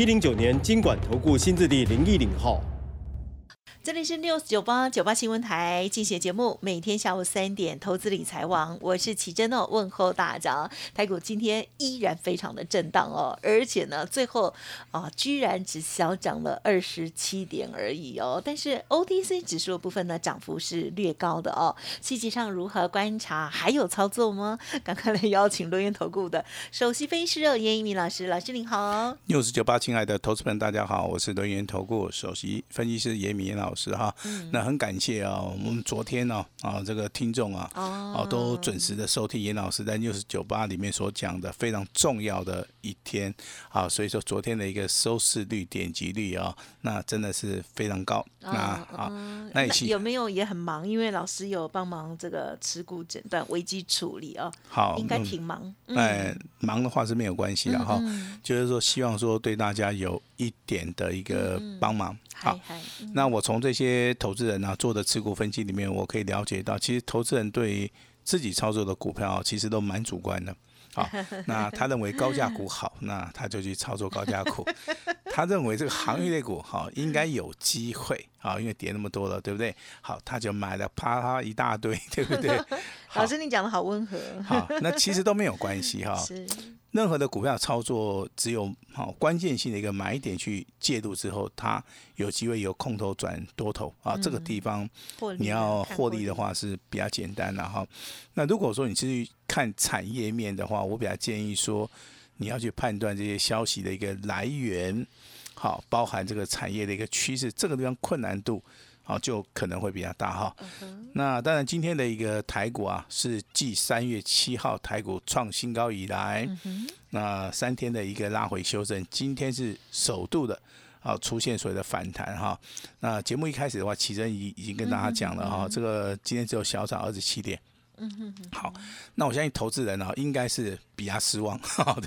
一零九年经管投顾新字第零一零号。这里是六九八九八新闻台进行节目，每天下午三点，投资理财网，我是奇珍哦，问候大家。台股今天依然非常的震荡哦，而且呢，最后啊，居然只小涨了二十七点而已哦。但是 OTC 指数的部分呢，涨幅是略高的哦。细节上如何观察？还有操作吗？赶快来邀请罗源投顾的首席分析师严一鸣老师，老师您好。六九八，亲爱的投资朋友，大家好，我是轮源投顾首席分析师严明老师哈。那很感谢啊，我们昨天呢啊，这个听众啊，哦，都准时的收听严老师在六十九八里面所讲的非常重要的一天啊，所以说昨天的一个收视率、点击率啊，那真的是非常高。那啊，那有没有也很忙？因为老师有帮忙这个持股诊断、危机处理啊，好，应该挺忙。哎，忙的话是没有关系的哈，就是说希望说对大家有一点的一个帮忙。好，那我从这些投资人啊做的持股分析里面，我可以了解到，其实投资人对自己操作的股票其实都蛮主观的。好，那他认为高价股好，那他就去操作高价股。他认为这个行业类股哈，应该有机会啊，因为跌那么多了，对不对？好，他就买了啪啪一大堆，对不对？老师，你讲的好温和。好，那其实都没有关系哈。是。任何的股票操作，只有好关键性的一个买点去介入之后，它有机会由空头转多头啊。这个地方你要获利的话是比较简单的哈。那如果说你是去看产业面的话，我比较建议说，你要去判断这些消息的一个来源，好，包含这个产业的一个趋势，这个地方困难度。哦，就可能会比较大哈。那当然，今天的一个台股啊，是继三月七号台股创新高以来，那三天的一个拉回修正，今天是首度的啊出现所谓的反弹哈。那节目一开始的话，启真已已经跟大家讲了哈，这个今天只有小涨二十七点。嗯哼哼，好，那我相信投资人啊，应该是比较失望，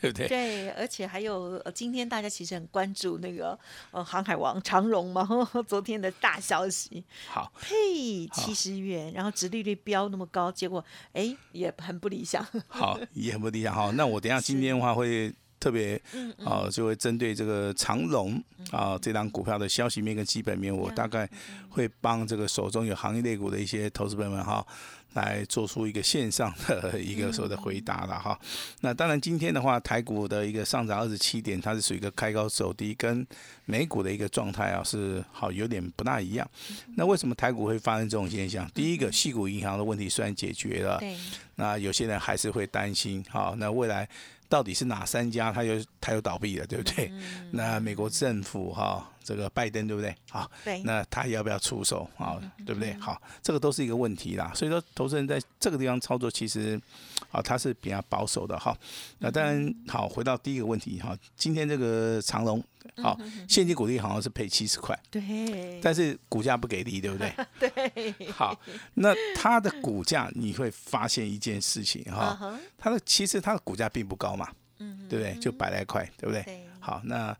对不对？对，而且还有今天大家其实很关注那个呃航海王长荣嘛，昨天的大消息。好，嘿，七十元，然后殖利率飙那么高，结果哎也很不理想。好，也很不理想。好，那我等下 今天的话会。特别啊，就会针对这个长龙啊这张股票的消息面跟基本面，我大概会帮这个手中有行业类股的一些投资朋友们哈，来做出一个线上的一个所谓的回答了哈。那当然今天的话，台股的一个上涨二十七点，它是属于一个开高走低，跟美股的一个状态啊是好有点不大一样。那为什么台股会发生这种现象？第一个，细股银行的问题虽然解决了，那有些人还是会担心，好，那未来。到底是哪三家？它又它又倒闭了，对不对？那美国政府哈，这个拜登对不对？好，那他要不要出手？好，对不对？好，这个都是一个问题啦。所以说，投资人在这个地方操作，其实啊，他是比较保守的哈。那当然，好，回到第一个问题哈，今天这个长隆。好，现金股利好像是配七十块，对，但是股价不给力，对不对？对。好，那它的股价你会发现一件事情哈，它的其实它的股价并不高嘛，嗯，对不对？就百来块，对不对？好，那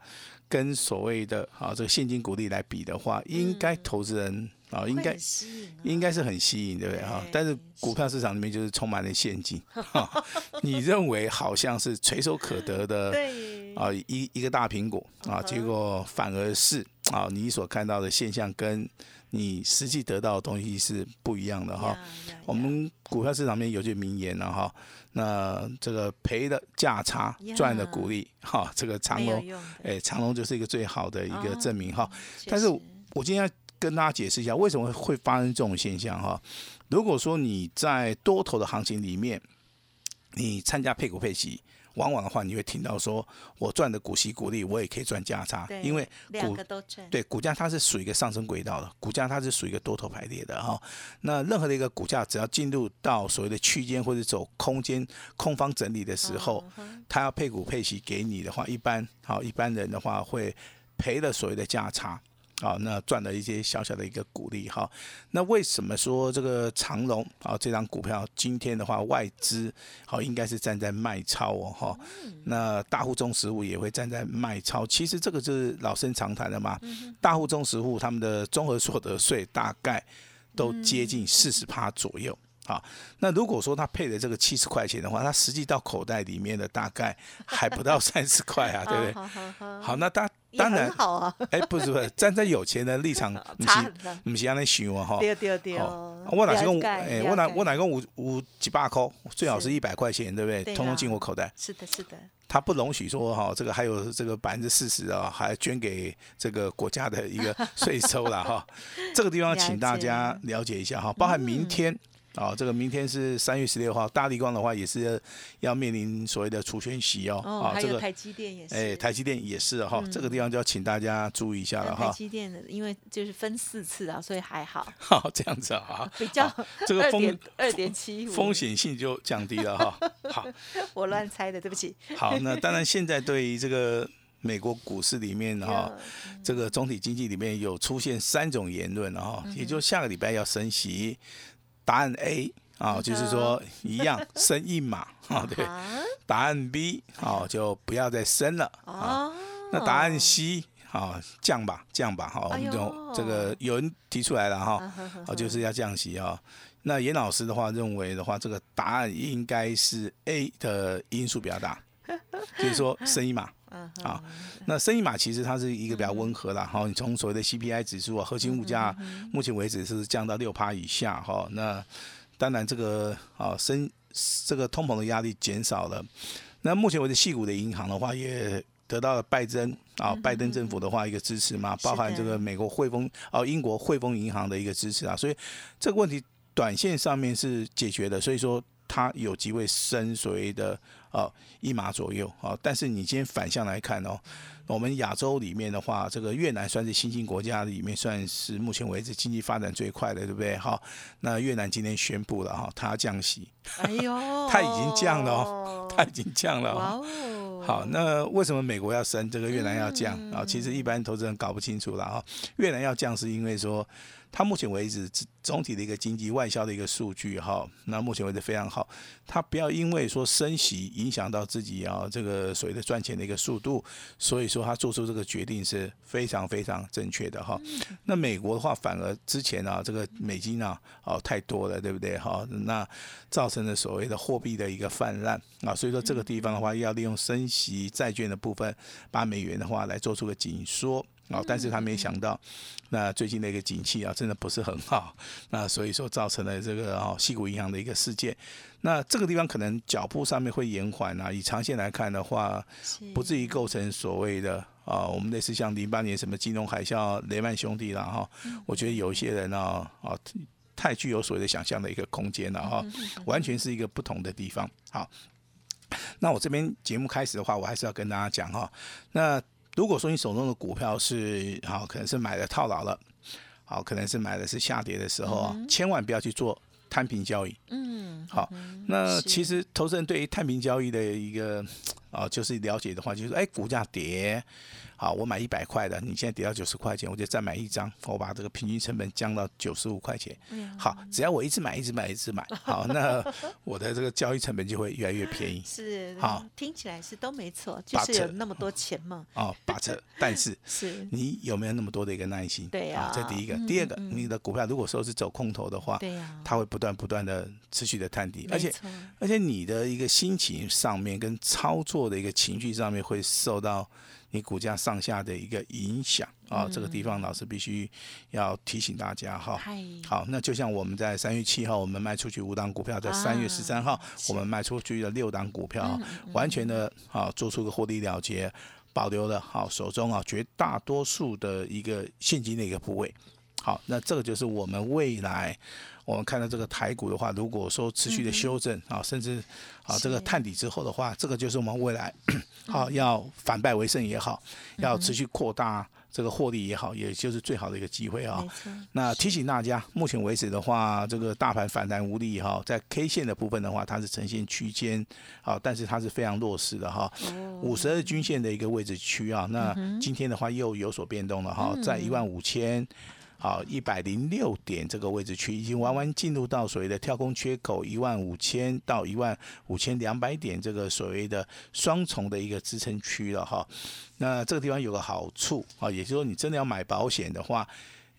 跟所谓的啊这个现金股利来比的话，应该投资人。啊，应该应该是很吸引，对不对哈？但是股票市场里面就是充满了陷阱，你认为好像是垂手可得的，啊，一一个大苹果啊，结果反而是啊，你所看到的现象跟你实际得到的东西是不一样的哈。我们股票市场里面有句名言了哈，那这个赔的价差，赚的股利，哈，这个长隆，哎，长隆就是一个最好的一个证明哈。但是我今天。跟大家解释一下为什么会发生这种现象哈。如果说你在多头的行情里面，你参加配股配息，往往的话你会听到说，我赚的股息股利，我也可以赚价差，因为两股个都赚，对，股价它是属于一个上升轨道的，股价它是属于一个多头排列的哈、那任何的一个股价，只要进入到所谓的区间或者走空间空方整理的时候，嗯它要配股配息给你的话，一般好一般人的话会赔了所谓的价差。好，那赚了一些小小的一个鼓励哈。那为什么说这个长隆啊这张股票今天的话外资好应该是站在卖超哦哈？那大户中实户也会站在卖超。其实这个就是老生常谈的嘛。大户中实户他们的综合所得税大概都接近四十趴左右。好，那如果说他配的这个七十块钱的话，他实际到口袋里面的大概还不到 三十块啊，对不对？好好好，好，那当当然，好啊，哎，不是不是，站在有钱人的立场，不是不是安尼想啊哈。对对对，哦，我哪是讲，哎，我哪我哪讲五五几百块，最好是是一百块钱，对不对？对通通啊进我口袋。是的，是的，他不容许说哈，这个还有这个百分之四十啊，还捐给这个国家的一个税收了哈。这个地方请大家了解一下哈，包含明天。啊、这个明天是三月十六号，大力光的话也是要面临所谓的除权息哦。哦，啊，这个还有台积电也是，哎，台积电也是哈、这个地方就要请大家注意一下了哈。积电的，因为就是分四次啊，所以还好，好，这样子啊，比较这个风二点七五风，险性就降低了哈。好，我乱猜的，对不起。好，那当然现在对于这个美国股市里面哈，这个总体经济里面有出现三种言论哈，也就下个礼拜要升息。答案 A 啊，就是说一样升一码 啊，对。啊，答案 B 啊，就不要再升了啊。哦，那答案 C 啊，降吧，降吧，哈，我们就这个有人提出来了哈，啊，就是要降息啊。那严老师的话认为的话，这个答案应该是 A 的因素比较大，就是说升一码嗯啊。那生意码其实它是一个比较温和啦，哈。你从所谓的 CPI 指数啊，核心物价目前为止是降到六趴以下哈。那当然这个啊升这个通膨的压力减少了。那目前为止，细股的银行的话也得到了拜登啊，拜登政府的话一个支持嘛，包含这个美国汇丰啊，英国汇丰银行的一个支持啊，所以这个问题短线上面是解决的，所以说它有机会升所谓的呃一码左右啊。但是你今天反向来看哦，我们亚洲里面的话，这个越南算是新兴国家里面算是目前为止经济发展最快的，对不对？好，那越南今天宣布了哈，它要降息，哎呦，它已经降了哦，它已经降了好，那为什么美国要升，这个越南要降嗯啊？其实一般投资人搞不清楚了啊。越南要降是因为说，它目前为止总体的一个经济外销的一个数据哈，那目前为止非常好。它不要因为说升息影响到自己啊这个所谓的赚钱的一个速度，所以说他做出这个决定是非常非常正确的哈。那美国的话，反而之前啊这个美金啊哦太多了，对不对哈？那造成了所谓的货币的一个泛滥啊，所以说这个地方的话，要利用升息债券的部分，把美元的话来做出个紧缩。啊，但是他没想到，那最近的一个景气啊，真的不是很好，那所以说造成了这个哦，西谷银行的一个事件。那这个地方可能脚步上面会延缓啊，以长线来看的话，不至于构成所谓的啊，我们类似像零八年什么金融海啸、雷曼兄弟啦哈，我觉得有一些人呢啊，太具有所谓的想象的一个空间了哈，完全是一个不同的地方。好，那我这边节目开始的话，我还是要跟大家讲哈，那如果说你手中的股票是好，可能是买的套牢了，好，可能是买的是下跌的时候啊，千万不要去做摊平交易。嗯，好，那其实投资人对于摊平交易的一个啊，就是了解的话，就是哎，股价跌，好，我买一百块的，你现在跌到九十块钱，我就再买一张，我把这个平均成本降到九十五块钱。好，只要我一直买，一直买，一直买，好，那 我的这个交易成本就会越来越便宜。是好，听起来是都没错，就是有那么多钱嘛，哦，把车，但是 是，你有没有那么多的一个耐心？对呀啊，这第一个。嗯第二个，嗯你的股票如果说是走空头的话，对呀，它会不断不断的持续的探底，而且而且你的一个心情上面跟操作的一个情绪上面会受到你股价上下的一个影响啊。这个地方老师必须要提醒大家哈。太好，那就像我们在三月七号我们卖出去五档股票，在三月十三号我们卖出去的六档股票，完全的啊做出个获利了结，保留了好手中啊绝大多数的一个现金的一个部位。好，那这个就是我们未来我们看到这个台股的话，如果说持续的修正啊，甚至啊这个探底之后的话，这个就是我们未来 好要反败为胜也好，要持续扩大。这个获利也好，也就是最好的一个机会啊。那提醒大家，目前为止的话，这个大盘反弹无力哈，在 K 线的部分的话，它是呈现区间啊，但是它是非常弱势的哈。五十二均线的一个位置区啊，那今天的话又有所变动了哈，在一万五千。好，一百零六点这个位置区已经完完进入到所谓的跳空缺口一万五千到一万五千两百点这个所谓的双重的一个支撑区了哈。那这个地方有个好处啊，也就是说你真的要买保险的话，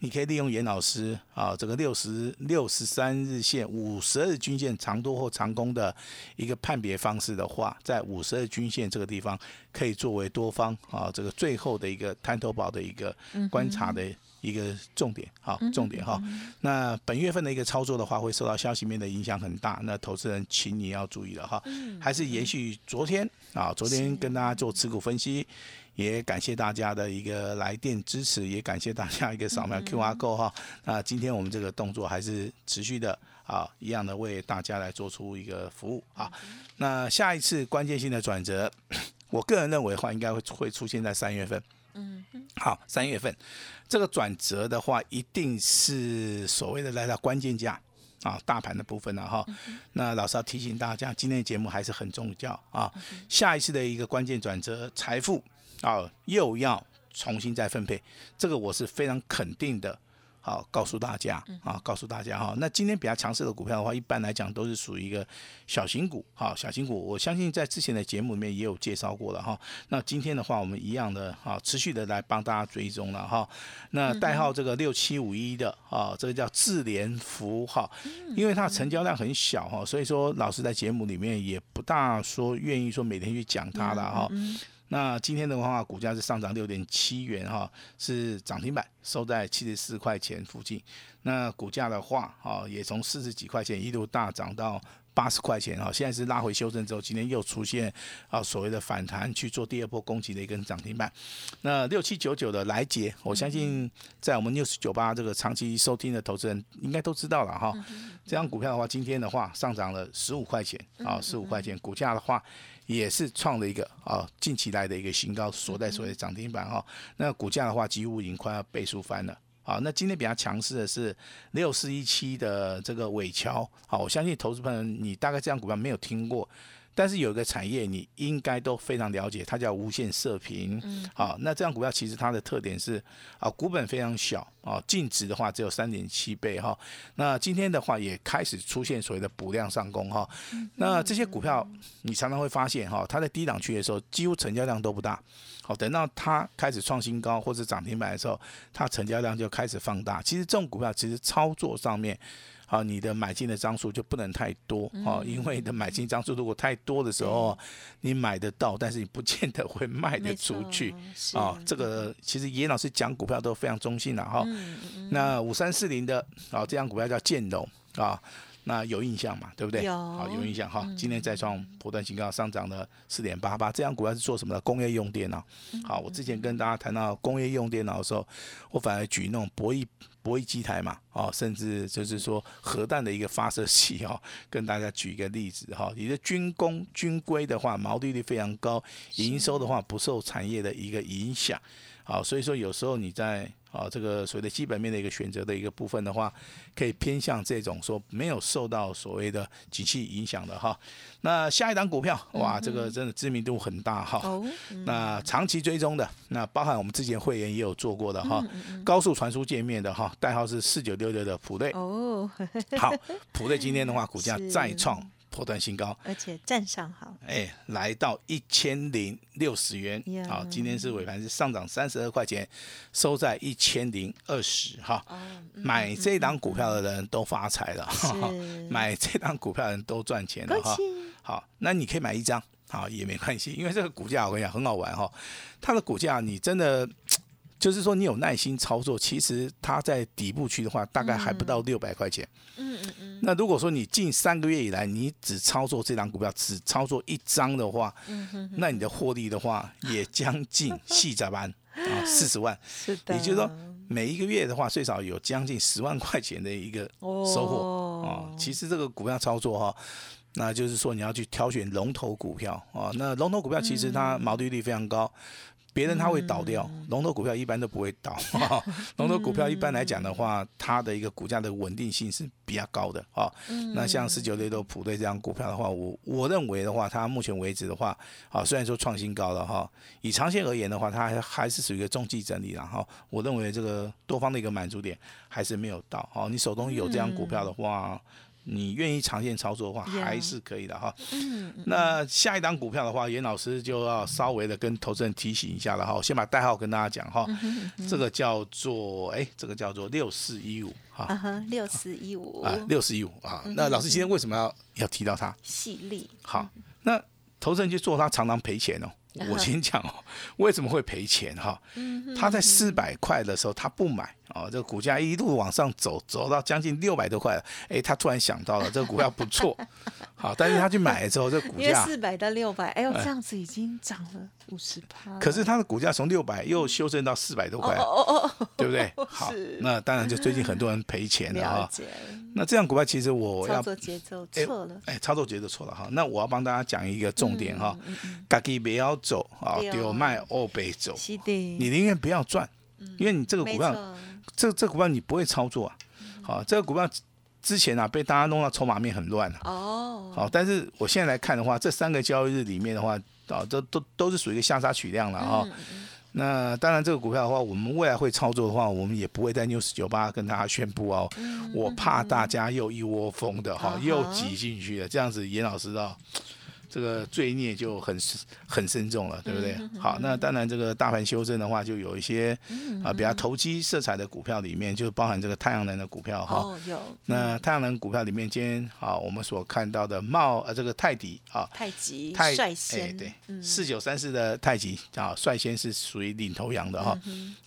你可以利用严老师啊这个六十六十三日线、五十日均线长多或长空的一个判别方式的话，在五十二均线这个地方可以作为多方啊这个最后的一个探头宝的一个观察的。一个重点，好，重点哈。那本月份的一个操作的话，会受到消息面的影响很大。那投资人，请你要注意了哈。还是延续昨天啊，昨天跟大家做持股分析，也感谢大家的一个来电支持，也感谢大家一个扫描 Q R code 哈。那今天我们这个动作还是持续的啊，一样的为大家来做出一个服务啊。那下一次关键性的转折，我个人认为的话，应该会会出现在三月份。嗯，好，三月份这个转折的话，一定是所谓的来到关键价啊，大盘的部分了哈。那老师要提醒大家，今天的节目还是很重要啊。下一次的一个关键转折，财富啊又要重新再分配，这个我是非常肯定的。好，告诉大家啊，告诉大家哈。那今天比较强势的股票的话，一般来讲都是属于一个小型股，好，小型股。我相信在之前的节目里面也有介绍过了哈。那今天的话，我们一样的哈，持续的来帮大家追踪了哈。那代号这个六七五一的啊，这个叫智联福哈，因为它成交量很小哈，所以说老师在节目里面也不大说愿意说每天去讲它了哈。那今天的话，股价是上涨六点七元哈，是涨停板，收在七十四块钱附近。那股价的话，啊，也从四十几块钱一路大涨到八十块钱哈，现在是拉回修正之后，今天又出现啊所谓的反弹去做第二波攻击的一根涨停板。那六七九九的来捷，我相信在我们六十九八这个长期收听的投资人应该都知道了哈。这张股票的话，今天的话上涨了十五块钱啊，十五块钱，股价的话。也是创了一个啊近期来的一个新高，所在所谓涨停板哈。那股价的话，几乎已经快要倍数翻了。好，那今天比较强势的是六四一七的这个尾桥。好，我相信投资朋友你大概这样股票没有听过。但是有一个产业你应该都非常了解，它叫无线射频。嗯，好，那这样股票其实它的特点是啊，股本非常小啊，净值的话只有三点七倍哈。那今天的话也开始出现所谓的补量上攻哈。那这些股票你常常会发现哈，它在低档区的时候几乎成交量都不大。好，等到它开始创新高或者涨停板的时候，它成交量就开始放大。其实这种股票其实操作上面。好，你的买进的张数就不能太多啊，因为你的买进张数如果太多的时候，你买得到，但是你不见得会卖得出去啊。这个其实严老师讲股票都非常中性的哈。那五三四零的啊，这张股票叫建龙啊，那有印象嘛？对不对？有，好有印象哈。今天再创波段新高，上涨了四点八八。这样股票是做什么的？工业用电脑。好，我之前跟大家谈到工业用电脑的时候，我反而举那种博弈。博弈机台嘛，哦，甚至就是说核弹的一个发射器哦，跟大家举一个例子哈，你的军工军规的话，毛利率非常高，营收的话不受产业的一个影响，好，所以说有时候你在。啊，这个所谓的基本面的一个选择的一个部分的话，可以偏向这种说没有受到所谓的景气影响的哈。那下一档股票，哇，这个真的知名度很大哈。那长期追踪的，那包含我们之前会员也有做过的哈，高速传输界面的哈，代号是四九六六的普瑞。哦，好，普瑞今天的话，股价再创。破断新高，而且站上好，哎，来到一千零六十元，好，今天是尾盘是上涨三十二块钱，收在一千零二十哈。买这档股票的人都发财了，买这档股票的人都赚钱了哈。好，那你可以买一张，好也没关系，因为这个股价我跟你讲很好玩哈，它的股价你真的。就是说，你有耐心操作，其实它在底部区的话，大概还不到六百块钱。嗯嗯嗯。那如果说你近三个月以来，你只操作这张股票，只操作一张的话，嗯哼那你的获利的话，也将近细窄班啊四十万。是的。也就是说，每一个月的话，最少有将近十万块钱的一个收获哦。其实这个股票操作哈，那就是说你要去挑选龙头股票啊。那龙头股票其实它毛利率非常高。别人他会倒掉，龙头股票一般都不会倒。龙头股票一般来讲的话，它的一个股价的稳定性是比较高的啊。那像十九六六普队这样股票的话，我我认为的话，它目前为止的话，啊虽然说创新高了哈，以长线而言的话，它还还是属于一个中继整理然后。我认为这个多方的一个满足点还是没有到。哦，你手中有这样股票的话。你愿意长线操作的话，还是可以的哈。那下一档股票的话，严老师就要稍微的跟投资人提醒一下了哈。先把代号跟大家讲哈。这个叫做哎，这个叫做六四一五哈。六四一五啊，六四一五啊。那老师今天为什么要要提到它？细粒。好，那投资人去做它，常常赔钱哦。我先讲哦，为什么会赔钱哈？他在四百块的时候他不买哦，这个股价一路往上走，走到将近六百多块了，哎，他突然想到了这个股票不错，好，但是他去买了之后，这股价四百到六百，哎呦，这样子已经涨了五十趴。可是它的股价从六百又修正到四百多块，哦哦哦，对不对？好，那当然就最近很多人赔钱了哈。那这样股票其实我要操作节奏错了，哎，操作节奏错了哈。那我要帮大家讲一个重点哈，自己不要走啊，丢卖二倍走，你宁愿不要赚，因为你这个股票，这这股票你不会操作啊。好，这个股票之前啊被大家弄到筹码面很乱哦。好，但是我现在来看的话，这三个交易日里面的话，啊，都都都是属于一个下杀取量了哈。那当然，这个股票的话，我们未来会操作的话，我们也不会在 news 九八跟大家宣布哦。我怕大家又一窝蜂的哈，又挤进去了，这样子严老师啊。这个罪孽就很很深重了，对不对？好，那当然这个大盘修正的话，就有一些啊比较投机色彩的股票里面，就包含这个太阳能的股票哈。哦，有。那太阳能股票里面，今天啊我们所看到的茂呃这个泰迪啊，太极太率先对四九三四的太极啊率先是属于领头羊的哈。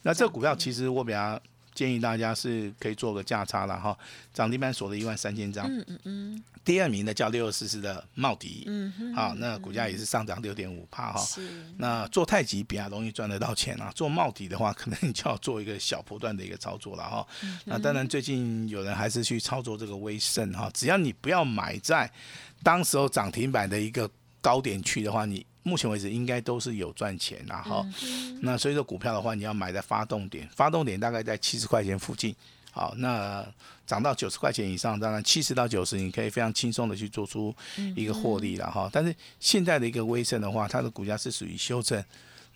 那这个股票其实我比较建议大家是可以做个价差了哈，涨停板锁了一万三千张。嗯嗯嗯。第二名的叫六二四四的茂迪，嗯哼，好，那股价也是上涨六点五帕哈。是。那做太极比较容易赚得到钱啊，做茂迪的话，可能就要做一个小波段的一个操作了哈。那当然，最近有人还是去操作这个威盛哈，只要你不要买在当时候涨停板的一个高点去的话，你目前为止应该都是有赚钱的哈。那所以说股票的话，你要买在发动点，发动点大概在七十块钱附近。好，那涨到九十块钱以上，当然七十到九十，你可以非常轻松的去做出一个获利了哈。但是现在的一个微胜的话，它的股价是属于修正。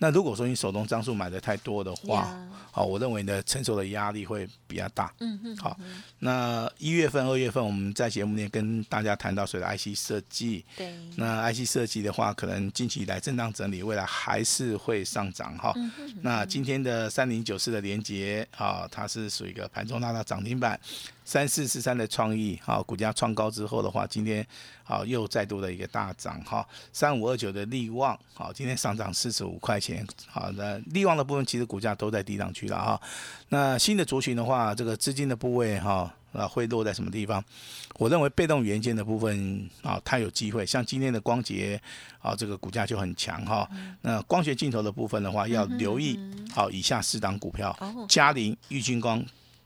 那如果说你手中张数买的太多的话，好，我认为你的承受的压力会比较大。嗯嗯。好，那一月份、二月份我们在节目内跟大家谈到所谓的 IC 设计。对。那 IC 设计的话，可能近期以来震荡整理，未来还是会上涨哈。嗯那今天的三零九四的连接啊，它是属于一个盘中拉到涨停板。三四四三的创意，好，股价创高之后的话，今天好又再度的一个大涨哈。三五二九的利旺，好，今天上涨四十五块钱，好，的利旺的部分其实股价都在低档区了哈。那新的族群的话，这个资金的部位哈，啊会落在什么地方？我认为被动元件的部分啊，它有机会。像今天的光洁啊，这个股价就很强哈。那光学镜头的部分的话，要留意好以下四档股票：嘉陵、玉金光。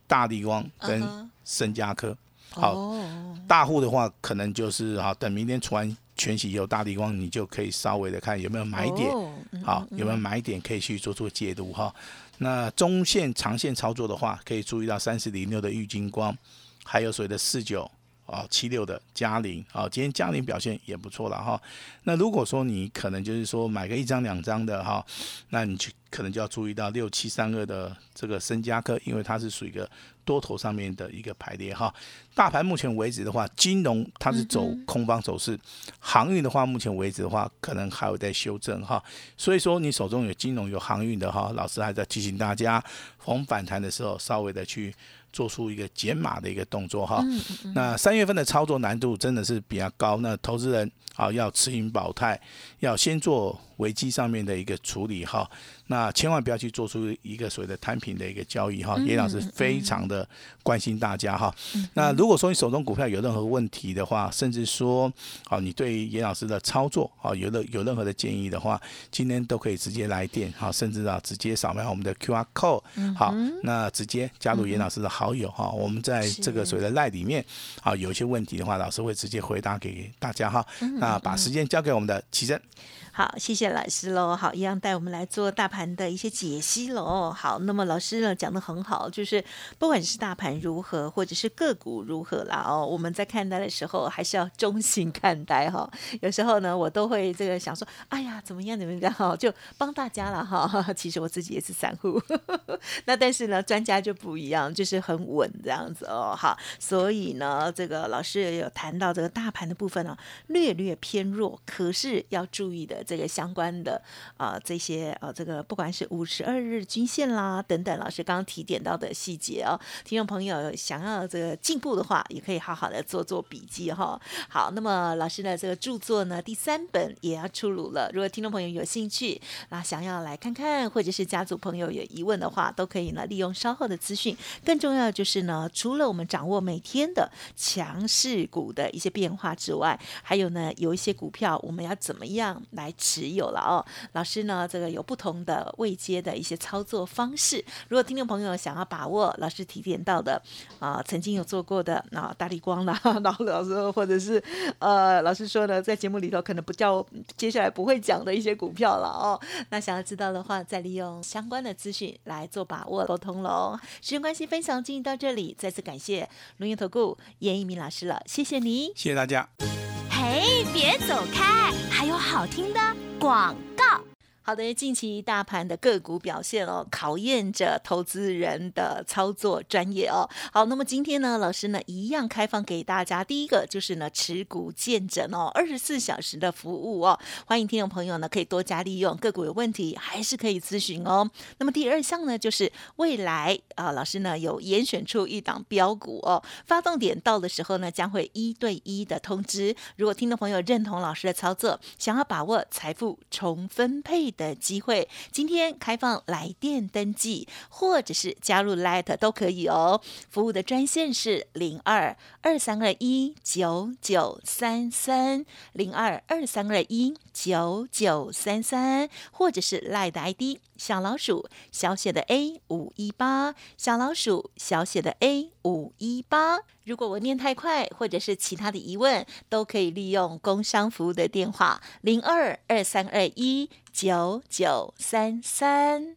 大地光跟森嘉科，好，大户的话可能就是好，等明天出完全息有，大地光你就可以稍微的看有没有买点，好，有没有买点可以去做做解读哈。那中线、长线操作的话，可以注意到三十零六的玉金光，还有所谓的四九。啊，七六的嘉陵啊，今天嘉陵表现也不错了哈。那如果说你可能就是说买个一张两张的哈，那你去可能就要注意到六七三二的这个深加科，因为它是属于一个多头上面的一个排列哈。大盘目前为止的话，金融它是走空方走势，航运的话目前为止的话，可能还有在修正哈。所以说你手中有金融有航运的哈，老师还在提醒大家，逢反弹的时候稍微的去。做出一个减码的一个动作哈，那三月份的操作难度真的是比较高，那投资人啊要持盈保泰，要先做危机上面的一个处理哈。那那千万不要去做出一个所谓的摊平的一个交易哈。严老师非常的关心大家哈。那如果说你手中股票有任何问题的话，甚至说好你对严老师的操作啊有任有任何的建议的话，今天都可以直接来电哈，甚至啊直接扫描我们的 Q R code 好，那直接加入严老师的好友哈。我们在这个所谓的赖里面啊有一些问题的话，老师会直接回答给大家哈。那把时间交给我们的奇珍。好，谢谢老师喽。好，一样带我们来做大盘盘的一些解析喽。好，那么老师呢讲的很好，就是不管是大盘如何，或者是个股如何啦哦，我们在看待的时候还是要中性看待哈。有时候呢，我都会这个想说，哎呀，怎么样怎么样哈，就帮大家了哈。其实我自己也是散户，那但是呢，专家就不一样，就是很稳这样子哦。好，所以呢，这个老师也有谈到这个大盘的部分呢，略略偏弱，可是要注意的。这个相关的啊，这些啊，这个不管是五十二日均线啦等等，老师刚刚提点到的细节哦，听众朋友想要这个进步的话，也可以好好的做做笔记哈。好，那么老师的这个著作呢，第三本也要出炉了。如果听众朋友有兴趣，那想要来看看，或者是家族朋友有疑问的话，都可以呢利用稍后的资讯。更重要就是呢，除了我们掌握每天的强势股的一些变化之外，还有呢，有一些股票我们要怎么样来。持有了哦，老师呢，这个有不同的未接的一些操作方式。如果听众朋友想要把握老师提点到的啊，曾经有做过的啊，大力光啦，然后老师或者是呃，老师说呢，在节目里头可能不叫接下来不会讲的一些股票了哦。那想要知道的话，再利用相关的资讯来做把握沟通喽。时间关系，分享进行到这里，再次感谢龙岩投顾严一鸣老师了，谢谢你，谢谢大家。嘿，别走开，还有好听的广告。好的，近期大盘的个股表现哦，考验着投资人的操作专业哦。好，那么今天呢，老师呢一样开放给大家，第一个就是呢持股见证哦，二十四小时的服务哦，欢迎听众朋友呢可以多加利用，个股有问题还是可以咨询哦。那么第二项呢，就是未来啊，老师呢有严选出一档标股哦，发动点到的时候呢，将会一对一的通知。如果听众朋友认同老师的操作，想要把握财富重分配。的机会，今天开放来电登记，或者是加入 Light 都可以哦。服务的专线是零二二三二一九九三三零二二三二一九九三三，或者是 Line 的 ID 小老鼠小写的 A 五一八小老鼠小写的 A 五一八。如果我念太快，或者是其他的疑问，都可以利用工商服务的电话零二二三二一九九三三。